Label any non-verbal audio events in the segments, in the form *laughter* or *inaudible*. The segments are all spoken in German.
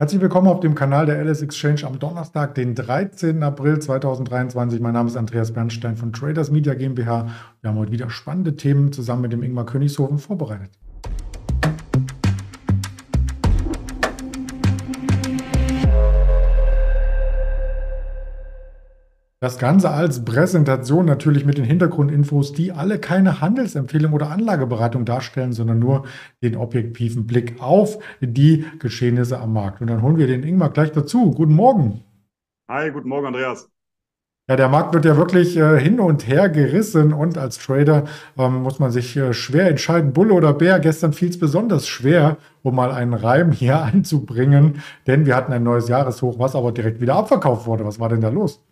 Herzlich willkommen auf dem Kanal der LS Exchange am Donnerstag, den 13. April 2023. Mein Name ist Andreas Bernstein von Traders Media GmbH. Wir haben heute wieder spannende Themen zusammen mit dem Ingmar Königshofen vorbereitet. Das Ganze als Präsentation natürlich mit den Hintergrundinfos, die alle keine Handelsempfehlung oder Anlageberatung darstellen, sondern nur den objektiven Blick auf die Geschehnisse am Markt. Und dann holen wir den Ingmar gleich dazu. Guten Morgen. Hi, guten Morgen, Andreas. Ja, der Markt wird ja wirklich äh, hin und her gerissen und als Trader ähm, muss man sich äh, schwer entscheiden, Bulle oder Bär. Gestern fiel es besonders schwer, um mal einen Reim hier *laughs* anzubringen, denn wir hatten ein neues Jahreshoch, was aber direkt wieder abverkauft wurde. Was war denn da los?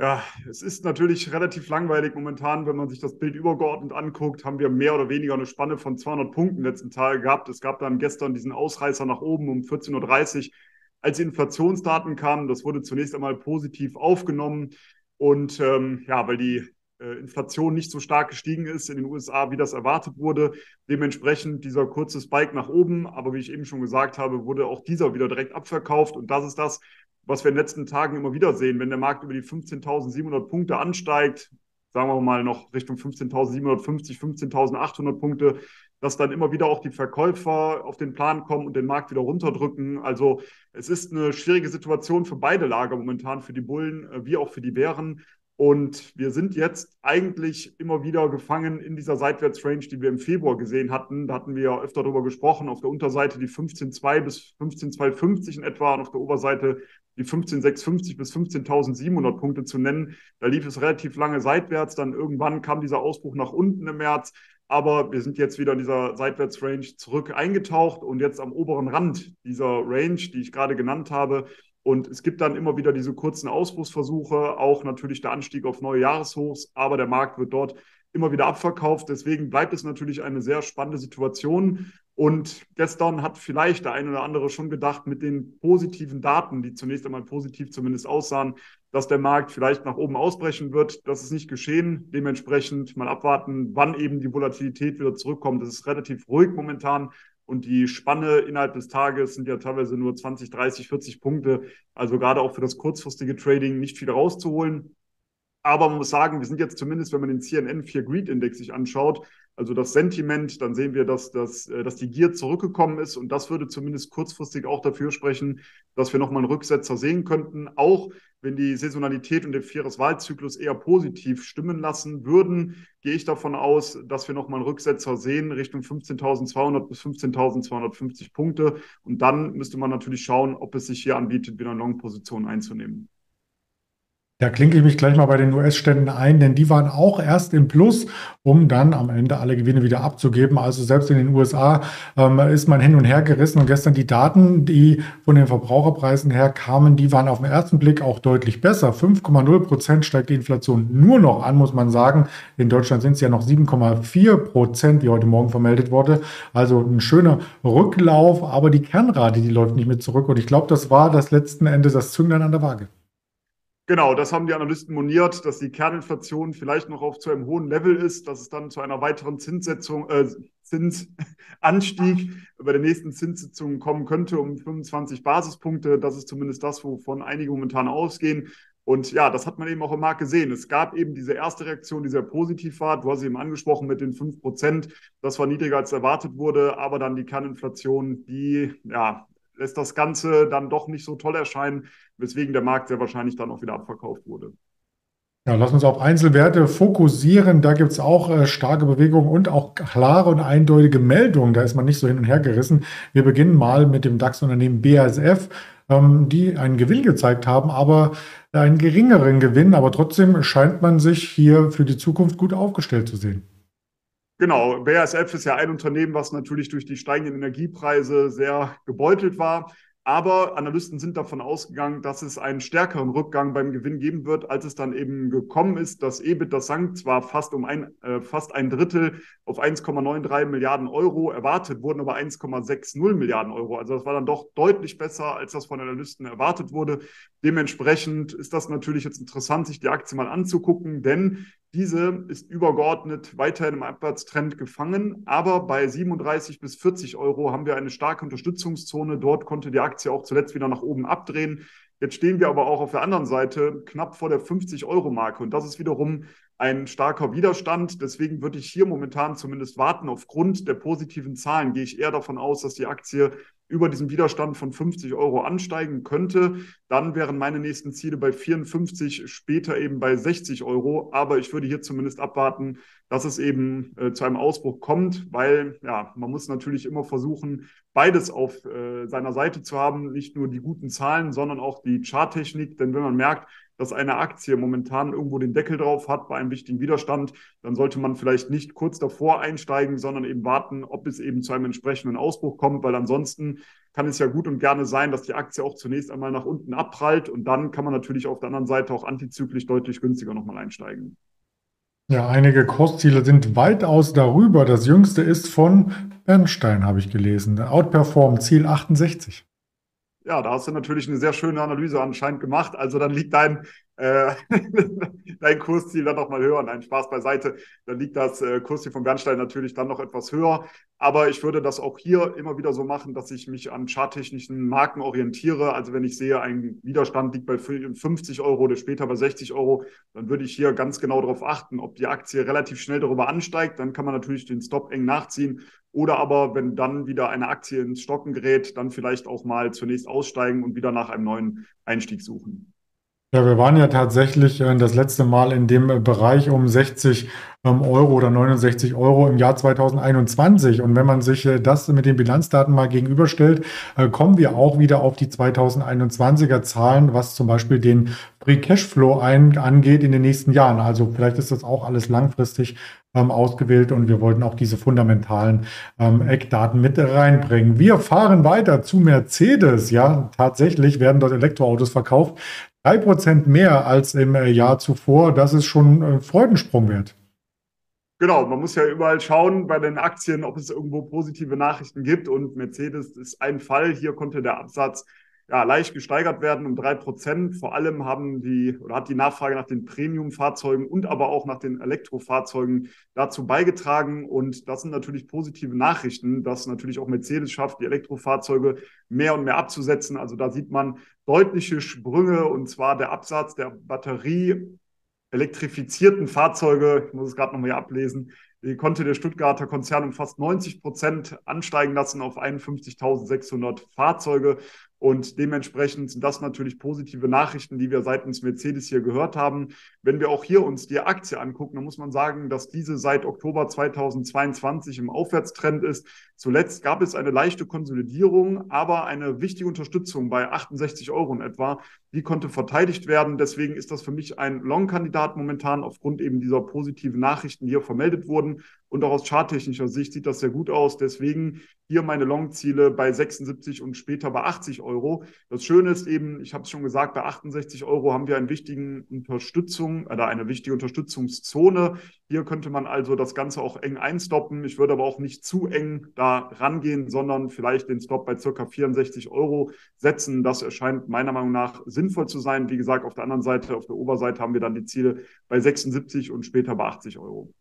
Ja, es ist natürlich relativ langweilig momentan, wenn man sich das Bild übergeordnet anguckt, haben wir mehr oder weniger eine Spanne von 200 Punkten letzten Tage gehabt. Es gab dann gestern diesen Ausreißer nach oben um 14.30 Uhr, als die Inflationsdaten kamen. Das wurde zunächst einmal positiv aufgenommen und ähm, ja, weil die äh, Inflation nicht so stark gestiegen ist in den USA, wie das erwartet wurde. Dementsprechend dieser kurze Spike nach oben, aber wie ich eben schon gesagt habe, wurde auch dieser wieder direkt abverkauft und das ist das, was wir in den letzten Tagen immer wieder sehen, wenn der Markt über die 15.700 Punkte ansteigt, sagen wir mal noch Richtung 15.750, 15.800 Punkte, dass dann immer wieder auch die Verkäufer auf den Plan kommen und den Markt wieder runterdrücken. Also es ist eine schwierige Situation für beide Lager momentan, für die Bullen äh, wie auch für die Bären. Und wir sind jetzt eigentlich immer wieder gefangen in dieser Seitwärtsrange, die wir im Februar gesehen hatten. Da hatten wir ja öfter darüber gesprochen. Auf der Unterseite die 15,2 bis 15,250 in etwa und auf der Oberseite die 15,650 bis 15.700 Punkte zu nennen. Da lief es relativ lange seitwärts. Dann irgendwann kam dieser Ausbruch nach unten im März. Aber wir sind jetzt wieder in dieser Seitwärtsrange zurück eingetaucht und jetzt am oberen Rand dieser Range, die ich gerade genannt habe. Und es gibt dann immer wieder diese kurzen Ausbruchsversuche, auch natürlich der Anstieg auf neue Jahreshochs, aber der Markt wird dort immer wieder abverkauft. Deswegen bleibt es natürlich eine sehr spannende Situation. Und gestern hat vielleicht der eine oder andere schon gedacht, mit den positiven Daten, die zunächst einmal positiv zumindest aussahen, dass der Markt vielleicht nach oben ausbrechen wird. Das ist nicht geschehen. Dementsprechend mal abwarten, wann eben die Volatilität wieder zurückkommt. Es ist relativ ruhig momentan. Und die Spanne innerhalb des Tages sind ja teilweise nur 20, 30, 40 Punkte. Also gerade auch für das kurzfristige Trading nicht viel rauszuholen. Aber man muss sagen, wir sind jetzt zumindest, wenn man den CNN 4 Greed Index sich anschaut, also das Sentiment, dann sehen wir, dass, dass, äh, dass die Gier zurückgekommen ist. Und das würde zumindest kurzfristig auch dafür sprechen, dass wir nochmal einen Rücksetzer sehen könnten, auch wenn die Saisonalität und der Vieres-Wahlzyklus eher positiv stimmen lassen würden, gehe ich davon aus, dass wir nochmal einen Rücksetzer sehen Richtung 15.200 bis 15.250 Punkte. Und dann müsste man natürlich schauen, ob es sich hier anbietet, wieder eine Long-Position einzunehmen. Da klinke ich mich gleich mal bei den US-Ständen ein, denn die waren auch erst im Plus, um dann am Ende alle Gewinne wieder abzugeben. Also selbst in den USA ähm, ist man hin und her gerissen. Und gestern die Daten, die von den Verbraucherpreisen her kamen, die waren auf den ersten Blick auch deutlich besser. 5,0 Prozent steigt die Inflation nur noch an, muss man sagen. In Deutschland sind es ja noch 7,4 Prozent, wie heute Morgen vermeldet wurde. Also ein schöner Rücklauf, aber die Kernrate, die läuft nicht mit zurück. Und ich glaube, das war das letzten Ende das Zünglein an der Waage. Genau, das haben die Analysten moniert, dass die Kerninflation vielleicht noch auf zu einem hohen Level ist, dass es dann zu einer weiteren Zinssetzung, äh, Zinsanstieg bei der nächsten Zinssitzung kommen könnte um 25 Basispunkte. Das ist zumindest das, wovon einige momentan ausgehen. Und ja, das hat man eben auch im Markt gesehen. Es gab eben diese erste Reaktion, die sehr positiv war. Du hast eben angesprochen mit den 5 Prozent. Das war niedriger als erwartet wurde. Aber dann die Kerninflation, die ja lässt das Ganze dann doch nicht so toll erscheinen, weswegen der Markt sehr wahrscheinlich dann auch wieder abverkauft wurde. Ja, lass uns auf Einzelwerte fokussieren. Da gibt es auch äh, starke Bewegungen und auch klare und eindeutige Meldungen. Da ist man nicht so hin und her gerissen. Wir beginnen mal mit dem DAX-Unternehmen BASF, ähm, die einen Gewinn gezeigt haben, aber einen geringeren Gewinn. Aber trotzdem scheint man sich hier für die Zukunft gut aufgestellt zu sehen. Genau, BASF ist ja ein Unternehmen, was natürlich durch die steigenden Energiepreise sehr gebeutelt war. Aber Analysten sind davon ausgegangen, dass es einen stärkeren Rückgang beim Gewinn geben wird, als es dann eben gekommen ist. Das EBIT, das sank zwar fast um ein, äh, fast ein Drittel auf 1,93 Milliarden Euro. Erwartet wurden aber 1,60 Milliarden Euro. Also das war dann doch deutlich besser, als das von Analysten erwartet wurde. Dementsprechend ist das natürlich jetzt interessant, sich die Aktie mal anzugucken, denn Diese ist übergeordnet weiterhin im Abwärtstrend gefangen, aber bei 37 bis 40 Euro haben wir eine starke Unterstützungszone. Dort konnte die Aktie auch zuletzt wieder nach oben abdrehen. Jetzt stehen wir aber auch auf der anderen Seite knapp vor der 50-Euro-Marke und das ist wiederum ein starker Widerstand. Deswegen würde ich hier momentan zumindest warten. Aufgrund der positiven Zahlen gehe ich eher davon aus, dass die Aktie über diesen Widerstand von 50 Euro ansteigen könnte. Dann wären meine nächsten Ziele bei 54, später eben bei 60 Euro. Aber ich würde hier zumindest abwarten, dass es eben äh, zu einem Ausbruch kommt, weil ja, man muss natürlich immer versuchen, beides auf äh, seiner Seite zu haben. Nicht nur die guten Zahlen, sondern auch die Charttechnik. Denn wenn man merkt, dass eine Aktie momentan irgendwo den Deckel drauf hat bei einem wichtigen Widerstand, dann sollte man vielleicht nicht kurz davor einsteigen, sondern eben warten, ob es eben zu einem entsprechenden Ausbruch kommt, weil ansonsten kann es ja gut und gerne sein, dass die Aktie auch zunächst einmal nach unten abprallt und dann kann man natürlich auf der anderen Seite auch antizyklisch deutlich günstiger nochmal einsteigen. Ja, einige Kursziele sind weitaus darüber. Das jüngste ist von Bernstein, habe ich gelesen. Outperform Ziel 68. Ja, da hast du natürlich eine sehr schöne Analyse anscheinend gemacht. Also dann liegt dein, *laughs* dein Kursziel dann noch mal höher. Nein, Spaß beiseite. Dann liegt das äh, Kursziel von Bernstein natürlich dann noch etwas höher. Aber ich würde das auch hier immer wieder so machen, dass ich mich an charttechnischen Marken orientiere. Also wenn ich sehe, ein Widerstand liegt bei 50 Euro oder später bei 60 Euro, dann würde ich hier ganz genau darauf achten, ob die Aktie relativ schnell darüber ansteigt. Dann kann man natürlich den Stop eng nachziehen oder aber, wenn dann wieder eine Aktie ins Stocken gerät, dann vielleicht auch mal zunächst aussteigen und wieder nach einem neuen Einstieg suchen. Ja, wir waren ja tatsächlich äh, das letzte Mal in dem äh, Bereich um 60 ähm, Euro oder 69 Euro im Jahr 2021. Und wenn man sich äh, das mit den Bilanzdaten mal gegenüberstellt, kommen wir auch wieder auf die 2021er Zahlen, was zum Beispiel den Free Cashflow ein, angeht in den nächsten Jahren. Also vielleicht ist das auch alles langfristig ähm, ausgewählt und wir wollten auch diese fundamentalen ähm, Eckdaten mit reinbringen. Wir fahren weiter zu Mercedes. Ja, tatsächlich werden dort Elektroautos verkauft. Drei Prozent mehr als im äh, Jahr zuvor. Das ist schon äh, Freudensprung wert. Genau, man muss ja überall schauen bei den Aktien, ob es irgendwo positive Nachrichten gibt. Und Mercedes ist ein Fall. Hier konnte der Absatz ja, leicht gesteigert werden um drei Prozent. Vor allem haben die oder hat die Nachfrage nach den Premium-Fahrzeugen und aber auch nach den Elektrofahrzeugen dazu beigetragen. Und das sind natürlich positive Nachrichten, dass natürlich auch Mercedes schafft, die Elektrofahrzeuge mehr und mehr abzusetzen. Also da sieht man deutliche Sprünge und zwar der Absatz der Batterie elektrifizierten Fahrzeuge, ich muss es gerade nochmal hier ablesen, die konnte der Stuttgarter Konzern um fast 90 Prozent ansteigen lassen auf 51.600 Fahrzeuge. Und dementsprechend sind das natürlich positive Nachrichten, die wir seitens Mercedes hier gehört haben. Wenn wir auch hier uns die Aktie angucken, dann muss man sagen, dass diese seit Oktober 2022 im Aufwärtstrend ist. Zuletzt gab es eine leichte Konsolidierung, aber eine wichtige Unterstützung bei 68 Euro in etwa. Die konnte verteidigt werden. Deswegen ist das für mich ein Long-Kandidat momentan aufgrund eben dieser positiven Nachrichten, die hier vermeldet wurden. Und auch aus charttechnischer Sicht sieht das sehr gut aus. Deswegen hier meine Long-Ziele bei 76 und später bei 80 Euro. Das Schöne ist eben, ich habe es schon gesagt, bei 68 Euro haben wir einen wichtigen Unterstützung oder eine wichtige Unterstützungszone. Hier könnte man also das Ganze auch eng einstoppen. Ich würde aber auch nicht zu eng da rangehen, sondern vielleicht den Stop bei circa 64 Euro setzen. Das erscheint meiner Meinung nach sinnvoll zu sein. Wie gesagt, auf der anderen Seite, auf der Oberseite haben wir dann die Ziele bei 76 und später bei 80 Euro.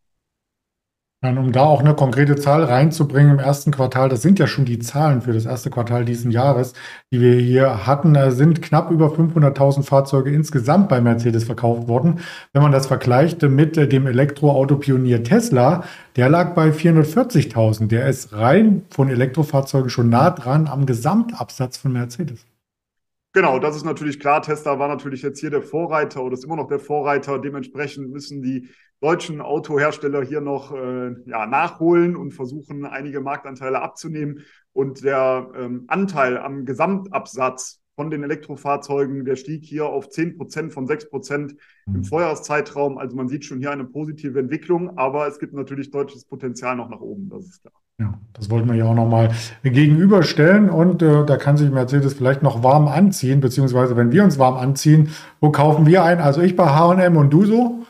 Und um da auch eine konkrete Zahl reinzubringen im ersten Quartal, das sind ja schon die Zahlen für das erste Quartal diesen Jahres, die wir hier hatten, sind knapp über 500.000 Fahrzeuge insgesamt bei Mercedes verkauft worden. Wenn man das vergleicht mit dem Elektroauto-Pionier Tesla, der lag bei 440.000. Der ist rein von Elektrofahrzeugen schon nah dran am Gesamtabsatz von Mercedes. Genau, das ist natürlich klar. Tesla war natürlich jetzt hier der Vorreiter oder ist immer noch der Vorreiter. Dementsprechend müssen die deutschen Autohersteller hier noch äh, ja, nachholen und versuchen, einige Marktanteile abzunehmen. Und der ähm, Anteil am Gesamtabsatz von den Elektrofahrzeugen, der stieg hier auf 10 Prozent von 6 Prozent im mhm. Vorjahreszeitraum. Also man sieht schon hier eine positive Entwicklung, aber es gibt natürlich deutliches Potenzial noch nach oben, das ist klar. Ja, das wollten wir ja auch nochmal gegenüberstellen und äh, da kann sich Mercedes vielleicht noch warm anziehen, beziehungsweise wenn wir uns warm anziehen, wo kaufen wir ein? Also ich bei H&M und du so?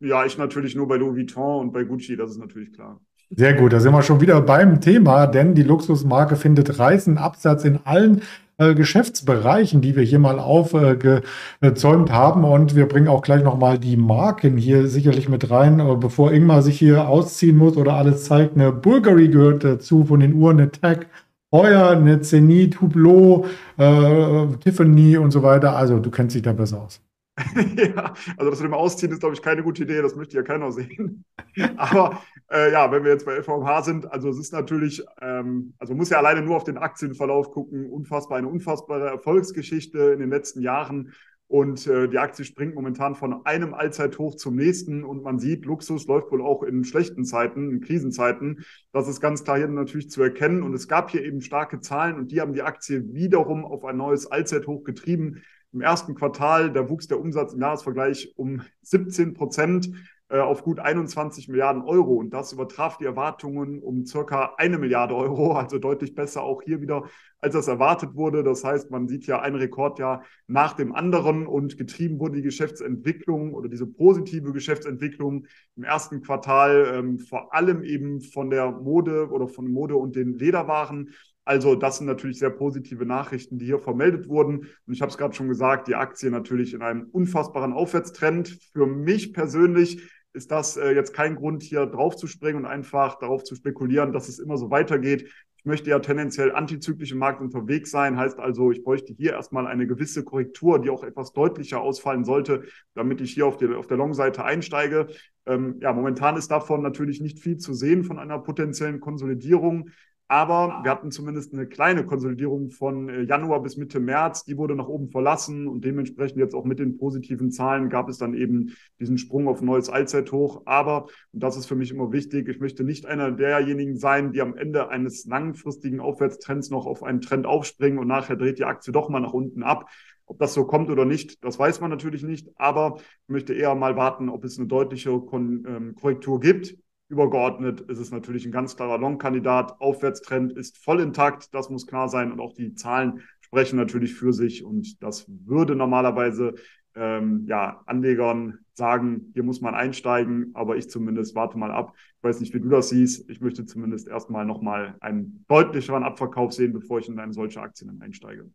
Ja, ich natürlich nur bei Louis Vuitton und bei Gucci, das ist natürlich klar. Sehr gut, da sind wir schon wieder beim Thema, denn die Luxusmarke findet reißenden Absatz in allen äh, Geschäftsbereichen, die wir hier mal aufgezäumt haben. Und wir bringen auch gleich nochmal die Marken hier sicherlich mit rein, äh, bevor Ingmar sich hier ausziehen muss oder alles zeigt. Eine Bulgari gehört dazu von den Uhren, eine Tag. Heuer, eine Zenit, Hublot, äh, Tiffany und so weiter. Also du kennst dich da besser aus. *laughs* also das mit dem Ausziehen ist, glaube ich, keine gute Idee. Das möchte ja keiner sehen. *laughs* Aber äh, ja, wenn wir jetzt bei LVMH sind, also es ist natürlich, ähm, also man muss ja alleine nur auf den Aktienverlauf gucken. Unfassbar, eine unfassbare Erfolgsgeschichte in den letzten Jahren. Und äh, die Aktie springt momentan von einem Allzeithoch zum nächsten. Und man sieht, Luxus läuft wohl auch in schlechten Zeiten, in Krisenzeiten. Das ist ganz klar hier natürlich zu erkennen. Und es gab hier eben starke Zahlen und die haben die Aktie wiederum auf ein neues Allzeithoch getrieben. Im ersten Quartal, da wuchs der Umsatz im Jahresvergleich um 17 Prozent äh, auf gut 21 Milliarden Euro. Und das übertraf die Erwartungen um circa eine Milliarde Euro, *laughs* also deutlich besser auch hier wieder, als das erwartet wurde. Das heißt, man sieht ja ein Rekordjahr nach dem anderen und getrieben wurde die Geschäftsentwicklung oder diese positive Geschäftsentwicklung im ersten Quartal ähm, vor allem eben von der Mode oder von Mode und den Lederwaren. Also das sind natürlich sehr positive Nachrichten, die hier vermeldet wurden. Und ich habe es gerade schon gesagt, die Aktie natürlich in einem unfassbaren Aufwärtstrend. Für mich persönlich ist das äh, jetzt kein Grund, hier drauf zu springen und einfach darauf zu spekulieren, dass es immer so weitergeht. Ich möchte ja tendenziell antizyklisch im Markt unterwegs sein. Heißt also, ich bräuchte hier erstmal eine gewisse Korrektur, die auch etwas deutlicher ausfallen sollte, damit ich hier auf, die, auf der Long-Seite einsteige. Ähm, ja, momentan ist davon natürlich nicht viel zu sehen von einer potenziellen Konsolidierung. Aber wir hatten zumindest eine kleine Konsolidierung von äh, Januar bis Mitte März. Die wurde nach oben verlassen und dementsprechend jetzt auch mit den positiven Zahlen gab es dann eben diesen Sprung auf neues Allzeithoch. Aber, und das ist für mich immer wichtig, ich möchte nicht einer derjenigen sein, die am Ende eines langfristigen Aufwärtstrends noch auf einen Trend aufspringen und nachher dreht die Aktie doch mal nach unten ab. Ob das so kommt oder nicht, das weiß man natürlich nicht. Aber ich möchte eher mal warten, ob es eine deutliche Kon ähm, Korrektur gibt Übergeordnet ist es natürlich ein ganz klarer Long-Kandidat. Aufwärtstrend ist voll intakt, das muss klar sein. Und auch die Zahlen sprechen natürlich für sich. Und das würde normalerweise ähm, ja, Anlegern sagen, hier muss man einsteigen, aber ich zumindest warte mal ab. Ich weiß nicht, wie du das siehst. Ich möchte zumindest erstmal nochmal einen deutlicheren Abverkauf sehen, bevor ich in eine solche Aktien einsteige.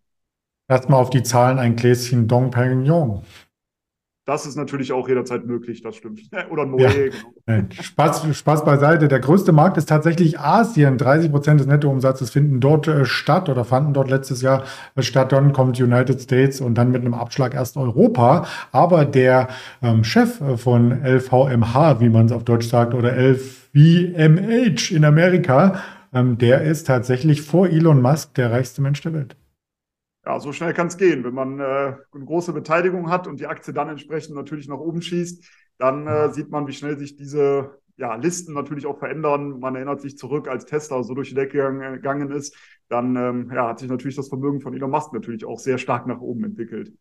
Erstmal auf die Zahlen ein Gläschen Dong Perignon. Das ist natürlich auch jederzeit möglich, das stimmt. *laughs* Oder Moe, ja. genau. Spaß, Spaß beiseite. Der größte Markt ist tatsächlich Asien. 30 Prozent des Nettoumsatzes finden dort äh, statt oder fanden dort letztes Jahr äh, statt. Dann kommt United States und dann mit einem Abschlag erst Europa. Aber der ähm, Chef äh, von LVMH, wie man es auf Deutsch sagt, oder LVMH in Amerika, ähm, der ist tatsächlich vor Elon Musk der reichste Mensch der Welt ja, so schnell kann es gehen. Wenn man äh, eine große Beteiligung hat und die Aktie dann entsprechend natürlich nach oben schießt, dann äh, sieht man, wie schnell sich diese ja, Listen natürlich auch verändern. Man erinnert sich zurück, als Tesla so durch die Decke gegangen ist, dann ähm, ja, hat sich natürlich das Vermögen von Elon Musk natürlich auch sehr stark nach oben entwickelt.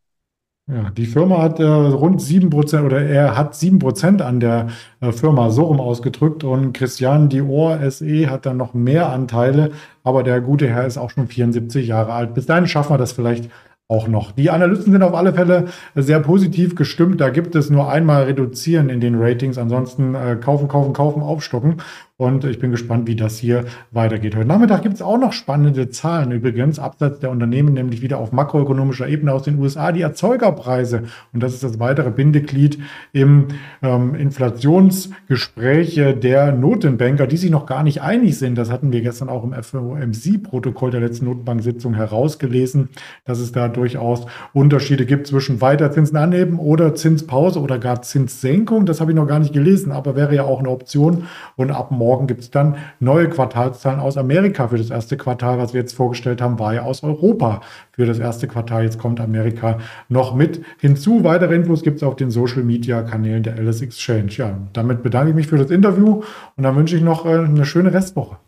Ja, die Firma hat äh, rund 7% oder er hat 7% an der äh, Firma so rum ausgedrückt und Christian Dior SE hat dann noch mehr Anteile, aber der gute Herr ist auch schon 74 Jahre alt. Bis dahin schaffen wir das vielleicht auch noch. Die Analysten sind auf alle Fälle sehr positiv gestimmt. Da gibt es nur einmal reduzieren in den Ratings. Ansonsten äh, kaufen, kaufen, kaufen, aufstocken. Und ich bin gespannt, wie das hier weitergeht. Heute Nachmittag gibt es auch noch spannende Zahlen übrigens, abseits der Unternehmen, nämlich wieder auf makroökonomischer Ebene aus den USA, die Erzeugerpreise. Und das ist das weitere Bindeglied im ähm, Inflationsgespräch der Notenbanker, die sich noch gar nicht einig sind. Das hatten wir gestern auch im FOMC-Protokoll der letzten Notenbank-Sitzung herausgelesen, dass es da durchaus Unterschiede gibt zwischen weiter Zinsen anheben oder Zinspause oder gar Zinssenkung. Das habe ich noch gar nicht gelesen, aber wäre ja auch eine Option. Und ab morgen morgen gibt es dann neue Quartalszahlen aus Amerika für das erste Quartal. Was wir jetzt vorgestellt haben, war ja aus Europa für das erste Quartal. Jetzt kommt Amerika noch mit hinzu. Weitere Infos gibt es auf den Social Media Kanälen der Alice Exchange. Ja, damit bedanke ich mich für das Interview und dann wünsche ich noch äh, eine schöne Restwoche.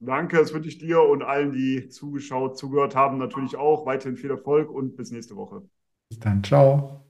Danke, das wünsche ich dir und allen, die zugeschaut, zugehört haben, natürlich auch. Weiterhin viel Erfolg und bis nächste Woche. Bis dann, ciao.